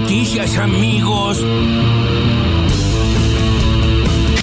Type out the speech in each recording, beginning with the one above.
noticias, amigos.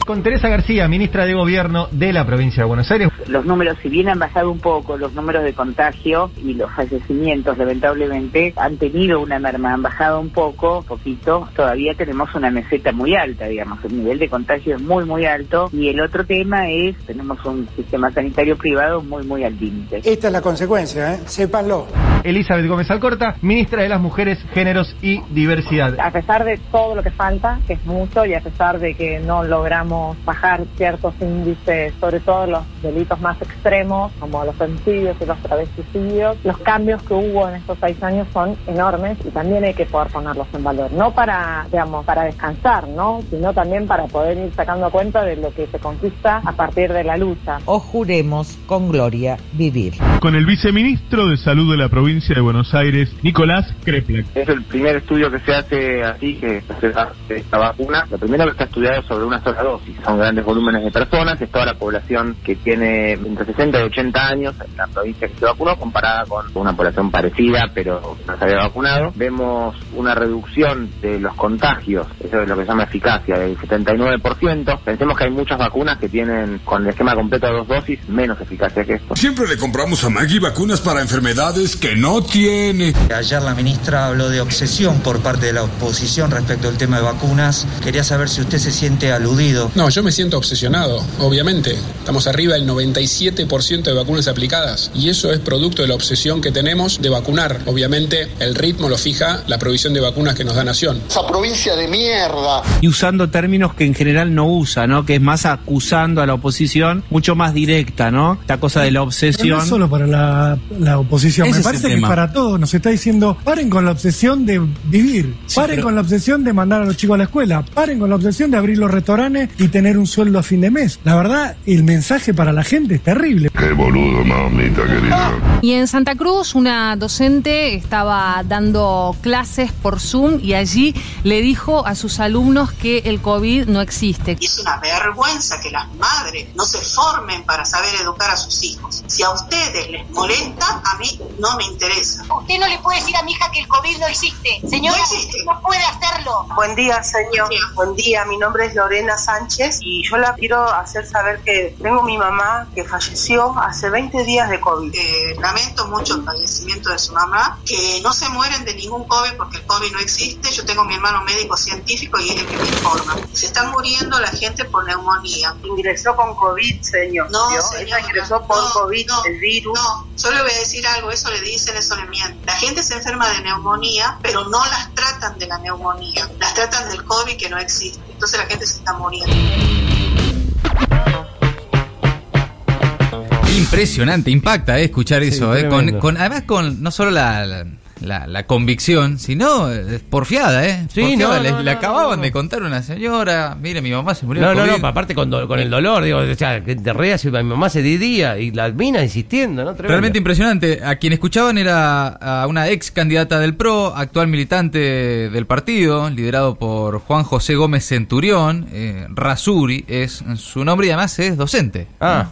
Con Teresa García, ministra de Gobierno de la provincia de Buenos Aires. Los números, si bien han bajado un poco, los números de contagio y los fallecimientos, lamentablemente, han tenido una merma, han bajado un poco, poquito. Todavía tenemos una meseta muy alta, digamos. El nivel de contagio es muy, muy alto. Y el otro tema es, tenemos un sistema sanitario privado muy, muy al límite. Esta es la consecuencia, ¿eh? sépanlo. Elizabeth Gómez Alcorta, ministra de las Mujeres, Géneros y Diversidad. A pesar de todo lo que falta, que es mucho, y a pesar de que no logramos bajar ciertos índices, sobre todo los delitos más extremos, como los homicidios y los travesticidios, los cambios que hubo en estos seis años son enormes y también hay que poder ponerlos en valor. No para, digamos, para descansar, ¿no? Sino también para poder ir sacando cuenta de lo que se conquista a partir de la lucha. O juremos con gloria vivir. Con el viceministro de Salud de la provincia de Buenos Aires, Nicolás Kreplak. Es el primer estudio que se hace así, que se hace esta vacuna. Lo primero que está estudiado sobre una sola dosis son grandes volúmenes de personas, es toda la población que tiene entre 60 y 80 años en la provincia que se vacunó, comparada con una población parecida, pero no se había vacunado. Vemos una reducción de los contagios, eso es lo que se llama eficacia, del 79%. Pensemos que hay muchas vacunas que tienen, con el esquema completo de dos dosis, menos eficacia que esto. Siempre le compramos a Maggie vacunas para enfermedades que no tiene. Ayer la ministra habló de obsesión por parte de la oposición respecto al tema de vacunas. Quería saber si usted se siente aludido. No, yo me siento obsesionado, obviamente. Estamos arriba del 97% de vacunas aplicadas y eso es producto de la obsesión que tenemos de vacunar. Obviamente el ritmo lo fija la provisión de vacunas que nos da Nación. Esa provincia de mierda. Y usando términos que en general no usa, ¿no? Que es más acusando a la oposición, mucho más directa, ¿no? Esta cosa de la obsesión. Pero no solo para la, la oposición, Ese me parece que para todos nos está diciendo, paren con la obsesión de vivir, paren pero- con la obsesión de mandar a los chicos a la escuela, paren con la obsesión de abrir los restaurantes y tener un sueldo a fin de mes. La verdad, el mensaje para la gente es terrible. Qué boludo, mamita querida. Y en Santa Cruz, una docente estaba dando clases por Zoom y allí le dijo a sus alumnos que el COVID no existe. Y es una vergüenza que las madres no se formen para saber educar a sus hijos. Si a ustedes les molesta, a mí no me interesa. Usted no le puede decir a mi hija que el COVID no existe. Señora, No existe. no puede hacerlo. Buen día, señor. Buen día, mi nombre es Lorena Sánchez y yo la quiero hacer saber que tengo mi mamá que falleció hace 20 días de COVID. Eh, lamento mucho el fallecimiento de su mamá, que no se mueren de ningún COVID porque el COVID no existe. Yo tengo mi hermano médico científico y es el que me informa. Se están muriendo la gente por neumonía. Ingresó con COVID, señor. No, Ella ingresó por no, COVID, no, el virus. No, yo le voy a decir algo, eso le dicen, eso le mienten. La gente se enferma de neumonía, pero no las tratan de la neumonía, las tratan del COVID que no existe. Entonces la gente se está muriendo. Impresionante, impacta eh, escuchar eso, eh, con, con- además con no solo la, la, la- la convicción, sino eh, porfiada, ¿eh? Sí, Porfiada. no, le, no, le no, acababan de contar una señora, mire, mi mamá se murió No, no, no, aparte con, do- con el dolor, digo, o sea, que te reas y mi mamá se didía y la mina insistiendo, ¿no? Tremendo. Realmente impresionante. A quien escuchaban era a una ex candidata del PRO, actual militante del partido, liderado por Juan José Gómez Centurión. Eh, Rasuri es su nombre y además es docente. Ah.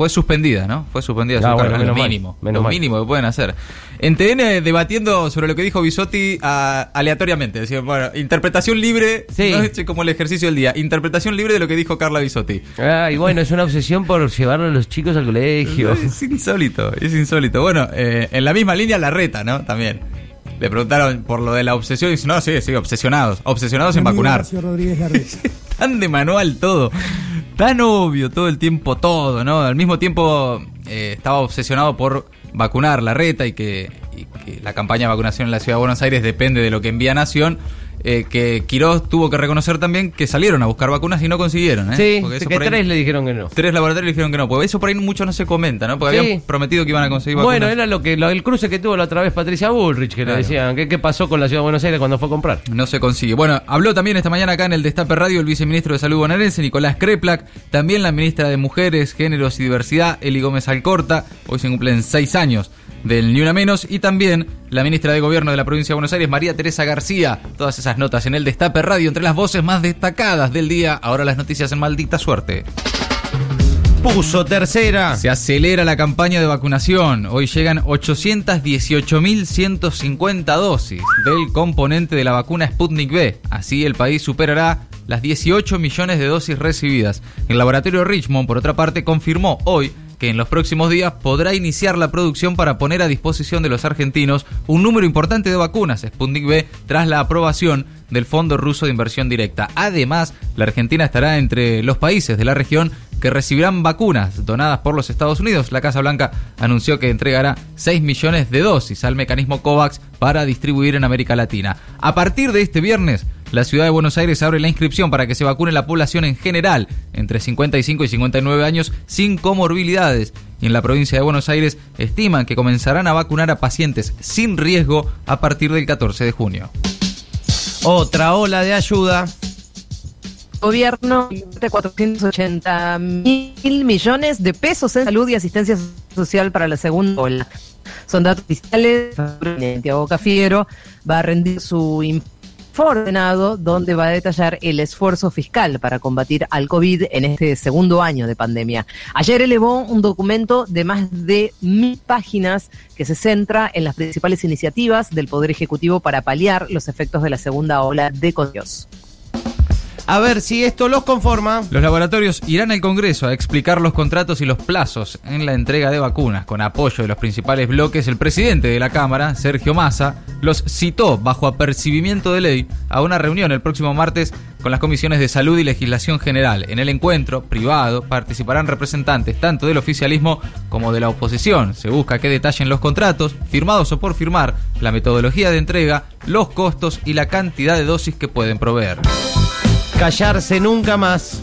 Fue suspendida, ¿no? Fue suspendida Ah, su bueno, cargo, lo mal, mínimo. menos lo mal. mínimo que pueden hacer. En TN debatiendo sobre lo que dijo Bisotti a- aleatoriamente. Decía, bueno, interpretación libre, Sí. no es como el ejercicio del día. Interpretación libre de lo que dijo Carla Bisotti. Ah, y bueno, es una obsesión por llevar a los chicos al colegio. Es insólito, es insólito. Bueno, eh, en la misma línea la reta, ¿no? También. Le preguntaron por lo de la obsesión y dice, no, sí, sí, obsesionados. Obsesionados en vacunar. Rodríguez. Tan de manual todo. Tan obvio todo el tiempo todo, ¿no? Al mismo tiempo eh, estaba obsesionado por vacunar la reta y que, y que la campaña de vacunación en la ciudad de Buenos Aires depende de lo que envía Nación. Eh, que Quirós tuvo que reconocer también que salieron a buscar vacunas y no consiguieron, ¿eh? Sí, Porque eso que por ahí- tres le dijeron que no. Tres laboratorios le dijeron que no, porque eso por ahí mucho no se comenta, ¿no? Porque Sí. habían prometido que iban a conseguir vacunas. Bueno, era lo que lo- el cruce que tuvo la otra vez Patricia Bullrich, que Claro. le decían, ¿qué, ¿qué pasó con la ciudad de Buenos Aires cuando fue a comprar? No se consigue. Bueno, habló también esta mañana acá en el Destape Radio el viceministro de Salud bonaerense, Nicolás Kreplak, también la ministra de Mujeres, Géneros y Diversidad, Eli Gómez Alcorta, hoy se cumplen seis años del Ni Una Menos, y también la ministra de Gobierno de la provincia de Buenos Aires, María Teresa García. Todas esas notas en el Destape Radio, entre las voces más destacadas del día. Ahora las noticias en maldita suerte. puso tercera. Se acelera la campaña de vacunación. Hoy llegan 818.150 dosis del componente de la vacuna Sputnik B. Así el país superará las 18 millones de dosis recibidas. El laboratorio Richmond, por otra parte, confirmó hoy que en los próximos días podrá iniciar la producción para poner a disposición de los argentinos un número importante de vacunas Sputnik B tras la aprobación del Fondo Ruso de Inversión Directa. Además, la Argentina estará entre los países de la región que recibirán vacunas donadas por los Estados Unidos. La Casa Blanca anunció que entregará 6 millones de dosis al mecanismo COVAX para distribuir en América Latina. A partir de este viernes, la ciudad de Buenos Aires abre la inscripción para que se vacune la población en general entre 55 y 59 años sin comorbilidades. Y en la provincia de Buenos Aires estiman que comenzarán a vacunar a pacientes sin riesgo a partir del 14 de junio. Otra ola de ayuda. Gobierno de 480 mil millones de pesos en salud y asistencia social para la segunda ola. Son datos oficiales. Santiago Cafiero va a rendir su ordenado donde va a detallar el esfuerzo fiscal para combatir al COVID en este segundo año de pandemia. Ayer elevó un documento de más de mil páginas que se centra en las principales iniciativas del Poder Ejecutivo para paliar los efectos de la segunda ola de contagios. A ver si esto los conforma. Los laboratorios irán al Congreso a explicar los contratos y los plazos en la entrega de vacunas. Con apoyo de los principales bloques, el presidente de la Cámara, Sergio Massa, los citó bajo apercibimiento de ley a una reunión el próximo martes con las comisiones de salud y legislación general. En el encuentro privado participarán representantes tanto del oficialismo como de la oposición. Se busca que detallen los contratos, firmados o por firmar, la metodología de entrega, los costos y la cantidad de dosis que pueden proveer callarse nunca más.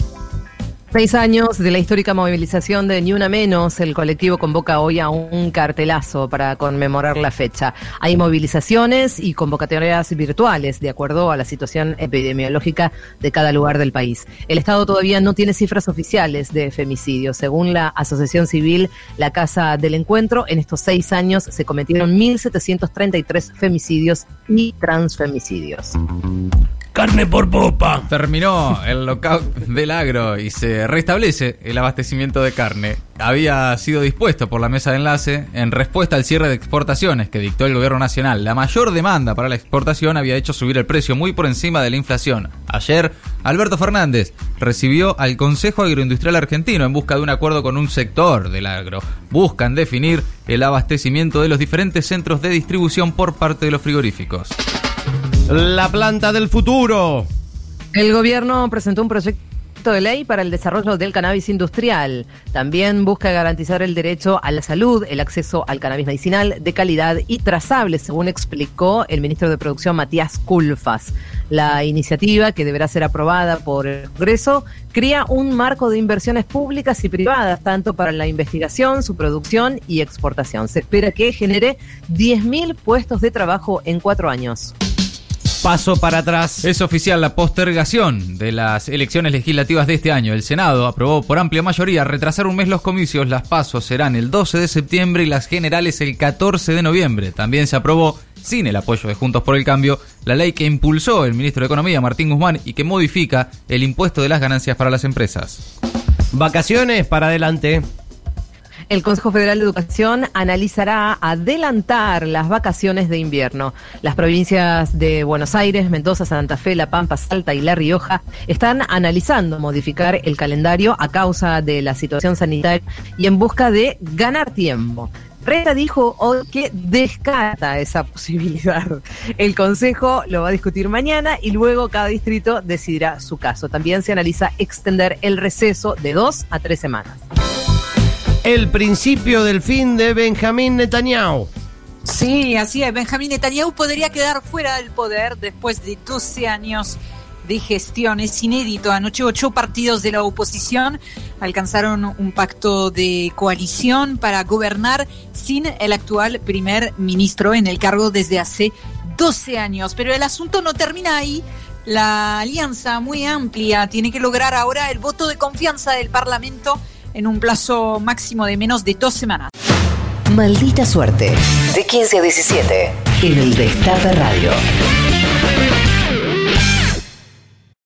Seis años de la histórica movilización de Ni Una Menos, el colectivo convoca hoy a un cartelazo para conmemorar la fecha. Hay movilizaciones y convocatorias virtuales de acuerdo a la situación epidemiológica de cada lugar del país. El Estado todavía no tiene cifras oficiales de femicidios. Según la Asociación Civil La Casa del Encuentro, en estos seis años se cometieron 1.733 femicidios y transfemicidios. Carne por popa. Terminó el lockout del agro y se restablece el abastecimiento de carne. Había sido dispuesto por la mesa de enlace en respuesta al cierre de exportaciones que dictó el gobierno nacional. La mayor demanda para la exportación había hecho subir el precio muy por encima de la inflación. Ayer, Alberto Fernández recibió al Consejo Agroindustrial Argentino en busca de un acuerdo con un sector del agro. Buscan definir el abastecimiento de los diferentes centros de distribución por parte de los frigoríficos. La planta del futuro. El gobierno presentó un proyecto de ley para el desarrollo del cannabis industrial. También busca garantizar el derecho a la salud, el acceso al cannabis medicinal de calidad y trazable, según explicó el ministro de Producción Matías Culfas. La iniciativa, que deberá ser aprobada por el Congreso, crea un marco de inversiones públicas y privadas, tanto para la investigación, su producción y exportación. Se espera que genere 10.000 puestos de trabajo en cuatro años paso para atrás. Es oficial la postergación de las elecciones legislativas de este año. El Senado aprobó por amplia mayoría retrasar un mes los comicios. Las pasos serán el 12 de septiembre y las generales el 14 de noviembre. También se aprobó, sin el apoyo de Juntos por el Cambio, la ley que impulsó el ministro de Economía, Martín Guzmán, y que modifica el impuesto de las ganancias para las empresas. Vacaciones para adelante. El Consejo Federal de Educación analizará adelantar las vacaciones de invierno. Las provincias de Buenos Aires, Mendoza, Santa Fe, La Pampa, Salta y La Rioja están analizando modificar el calendario a causa de la situación sanitaria y en busca de ganar tiempo. Reta dijo hoy que descarta esa posibilidad. El Consejo lo va a discutir mañana y luego cada distrito decidirá su caso. También se analiza extender el receso de dos a tres semanas el principio del fin de Benjamín Netanyahu. Sí, así es. Benjamín Netanyahu podría quedar fuera del poder después de 12 años de gestión. Es inédito. Anoche ocho partidos de la oposición alcanzaron un pacto de coalición para gobernar sin el actual primer ministro en el cargo desde hace 12 años. Pero el asunto no termina ahí. La alianza muy amplia tiene que lograr ahora el voto de confianza del Parlamento en un plazo máximo de menos de dos semanas. Maldita suerte. De 15 a 17. En el Destape Radio.